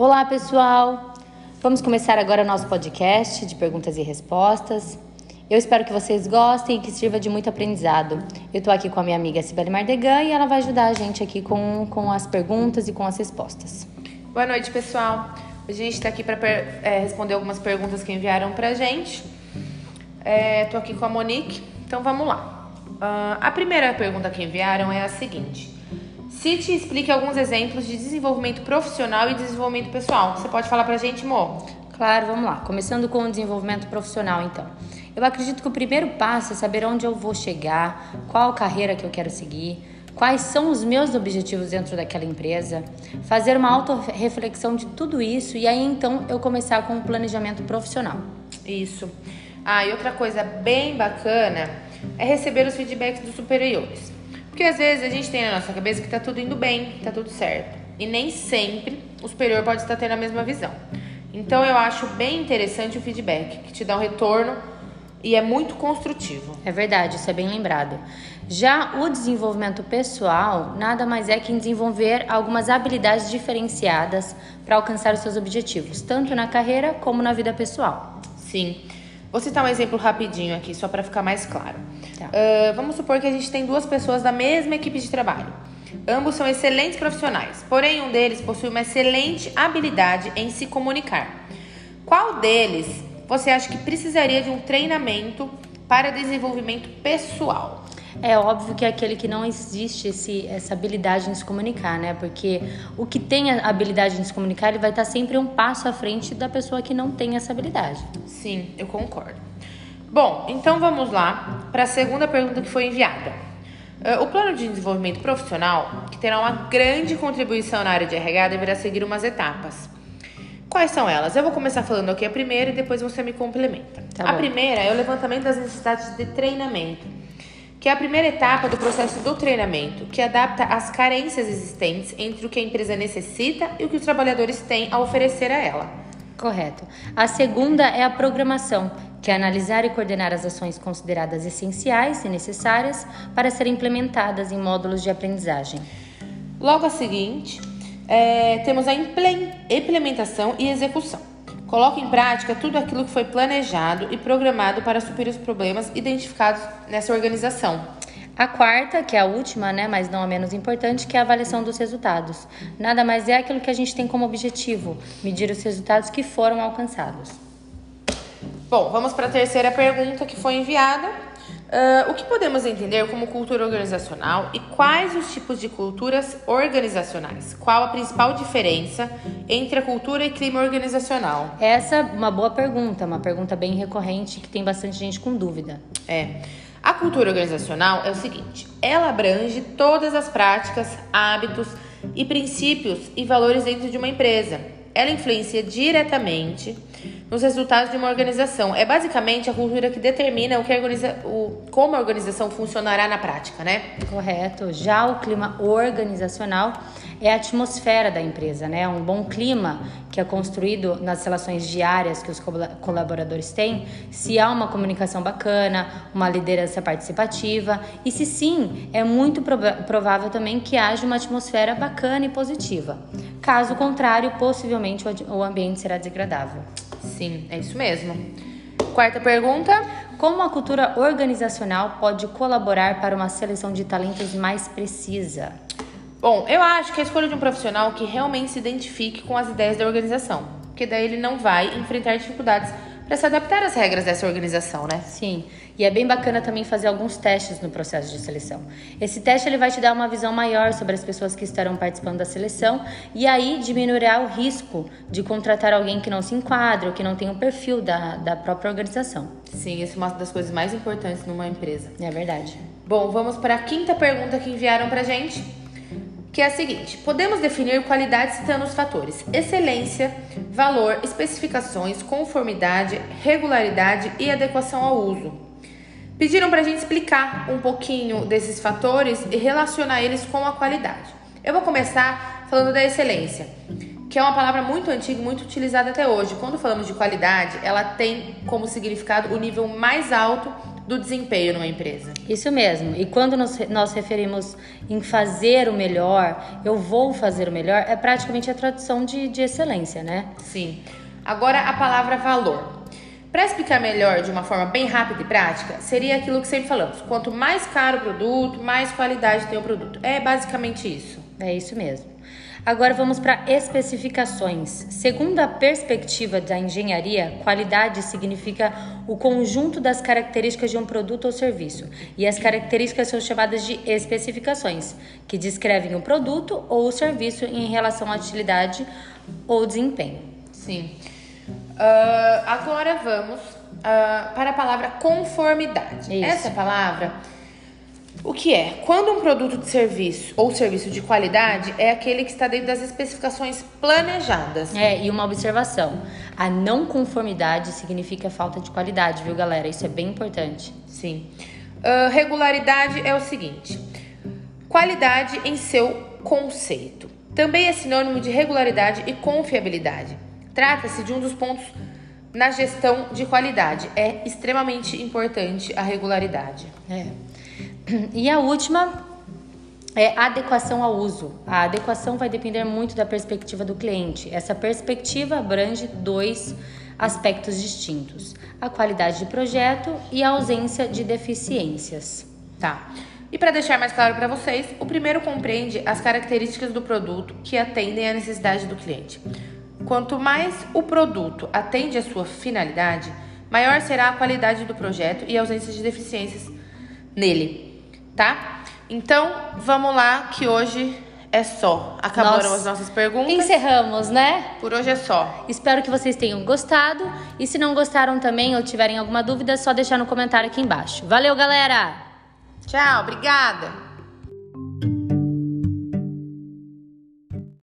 Olá, pessoal! Vamos começar agora o nosso podcast de perguntas e respostas. Eu espero que vocês gostem e que sirva de muito aprendizado. Eu estou aqui com a minha amiga Sibeli Mardegan e ela vai ajudar a gente aqui com, com as perguntas e com as respostas. Boa noite, pessoal. A gente está aqui para é, responder algumas perguntas que enviaram para a gente. Estou é, aqui com a Monique, então vamos lá. Uh, a primeira pergunta que enviaram é a seguinte: Cite e explique alguns exemplos de desenvolvimento profissional e desenvolvimento pessoal. Você pode falar para a gente, Mo? Claro, vamos lá. Começando com o desenvolvimento profissional, então. Eu acredito que o primeiro passo é saber onde eu vou chegar, qual carreira que eu quero seguir, quais são os meus objetivos dentro daquela empresa, fazer uma autorreflexão de tudo isso e aí então eu começar com o planejamento profissional. Isso. Ah, e outra coisa bem bacana é receber os feedbacks dos superiores. Porque às vezes a gente tem na nossa cabeça que tá tudo indo bem, tá tudo certo. E nem sempre o superior pode estar tendo a mesma visão. Então eu acho bem interessante o feedback, que te dá um retorno e é muito construtivo. É verdade, isso é bem lembrado. Já o desenvolvimento pessoal nada mais é que desenvolver algumas habilidades diferenciadas para alcançar os seus objetivos, tanto na carreira como na vida pessoal. Sim. Vou citar um exemplo rapidinho aqui, só para ficar mais claro. Tá. Uh, vamos supor que a gente tem duas pessoas da mesma equipe de trabalho. Ambos são excelentes profissionais, porém um deles possui uma excelente habilidade em se comunicar. Qual deles você acha que precisaria de um treinamento para desenvolvimento pessoal? É óbvio que é aquele que não existe esse, essa habilidade em se comunicar, né? Porque o que tem a habilidade em se comunicar, ele vai estar sempre um passo à frente da pessoa que não tem essa habilidade. Sim, eu concordo. Bom, então vamos lá para a segunda pergunta que foi enviada. Uh, o plano de desenvolvimento profissional, que terá uma grande contribuição na área de RH, deverá seguir umas etapas. Quais são elas? Eu vou começar falando aqui a primeira e depois você me complementa. Tá a primeira é o levantamento das necessidades de treinamento, que é a primeira etapa do processo do treinamento, que adapta as carências existentes entre o que a empresa necessita e o que os trabalhadores têm a oferecer a ela. Correto. A segunda é a programação, que é analisar e coordenar as ações consideradas essenciais e necessárias para serem implementadas em módulos de aprendizagem. Logo a seguinte, é, temos a implementação e execução. Coloque em prática tudo aquilo que foi planejado e programado para suprir os problemas identificados nessa organização. A quarta, que é a última, né, mas não a menos importante, que é a avaliação dos resultados. Nada mais é aquilo que a gente tem como objetivo, medir os resultados que foram alcançados. Bom, vamos para a terceira pergunta que foi enviada Uh, o que podemos entender como cultura organizacional e quais os tipos de culturas organizacionais? Qual a principal diferença entre a cultura e clima organizacional? Essa é uma boa pergunta, uma pergunta bem recorrente que tem bastante gente com dúvida. É. A cultura organizacional é o seguinte: ela abrange todas as práticas, hábitos e princípios e valores dentro de uma empresa. Ela influencia diretamente nos resultados de uma organização. É basicamente a cultura que determina o que organiza, o, como a organização funcionará na prática, né? Correto. Já o clima organizacional é a atmosfera da empresa, né? Um bom clima que é construído nas relações diárias que os colaboradores têm, se há uma comunicação bacana, uma liderança participativa e se sim, é muito provável também que haja uma atmosfera bacana e positiva. Caso contrário, possivelmente o ambiente será desagradável. Sim, é isso mesmo. Quarta pergunta: Como a cultura organizacional pode colaborar para uma seleção de talentos mais precisa? Bom, eu acho que a escolha de um profissional que realmente se identifique com as ideias da organização, porque daí ele não vai enfrentar dificuldades para se adaptar às regras dessa organização, né? Sim. E é bem bacana também fazer alguns testes no processo de seleção. Esse teste ele vai te dar uma visão maior sobre as pessoas que estarão participando da seleção e aí diminuirá o risco de contratar alguém que não se enquadra ou que não tem o um perfil da, da própria organização. Sim, isso é uma das coisas mais importantes numa empresa. É verdade. Bom, vamos para a quinta pergunta que enviaram para gente que é a seguinte: podemos definir qualidade citando os fatores excelência, valor, especificações, conformidade, regularidade e adequação ao uso. Pediram para a gente explicar um pouquinho desses fatores e relacionar eles com a qualidade. Eu vou começar falando da excelência, que é uma palavra muito antiga e muito utilizada até hoje. Quando falamos de qualidade, ela tem como significado o nível mais alto do desempenho numa empresa. Isso mesmo. E quando nós, nós referimos em fazer o melhor, eu vou fazer o melhor, é praticamente a tradução de, de excelência, né? Sim. Agora a palavra valor. Para explicar melhor de uma forma bem rápida e prática, seria aquilo que sempre falamos: quanto mais caro o produto, mais qualidade tem o produto. É basicamente isso. É isso mesmo. Agora vamos para especificações. Segundo a perspectiva da engenharia, qualidade significa o conjunto das características de um produto ou serviço, e as características são chamadas de especificações, que descrevem o produto ou o serviço em relação à utilidade ou desempenho. Sim. Uh, agora vamos uh, para a palavra conformidade. Isso. Essa palavra o que é? Quando um produto de serviço ou serviço de qualidade é aquele que está dentro das especificações planejadas. É, e uma observação: a não conformidade significa falta de qualidade, viu, galera? Isso é bem importante. Sim. Uh, regularidade é o seguinte: qualidade em seu conceito. Também é sinônimo de regularidade e confiabilidade. Trata-se de um dos pontos na gestão de qualidade. É extremamente importante a regularidade. É. E a última é adequação ao uso. A adequação vai depender muito da perspectiva do cliente. Essa perspectiva abrange dois aspectos distintos: a qualidade de projeto e a ausência de deficiências. Tá. E para deixar mais claro para vocês, o primeiro compreende as características do produto que atendem à necessidade do cliente. Quanto mais o produto atende à sua finalidade, maior será a qualidade do projeto e a ausência de deficiências nele tá? Então, vamos lá, que hoje é só. Acabaram as nossas perguntas. Encerramos, né? Por hoje é só. Espero que vocês tenham gostado. E se não gostaram também ou tiverem alguma dúvida, é só deixar no comentário aqui embaixo. Valeu, galera! Tchau, obrigada!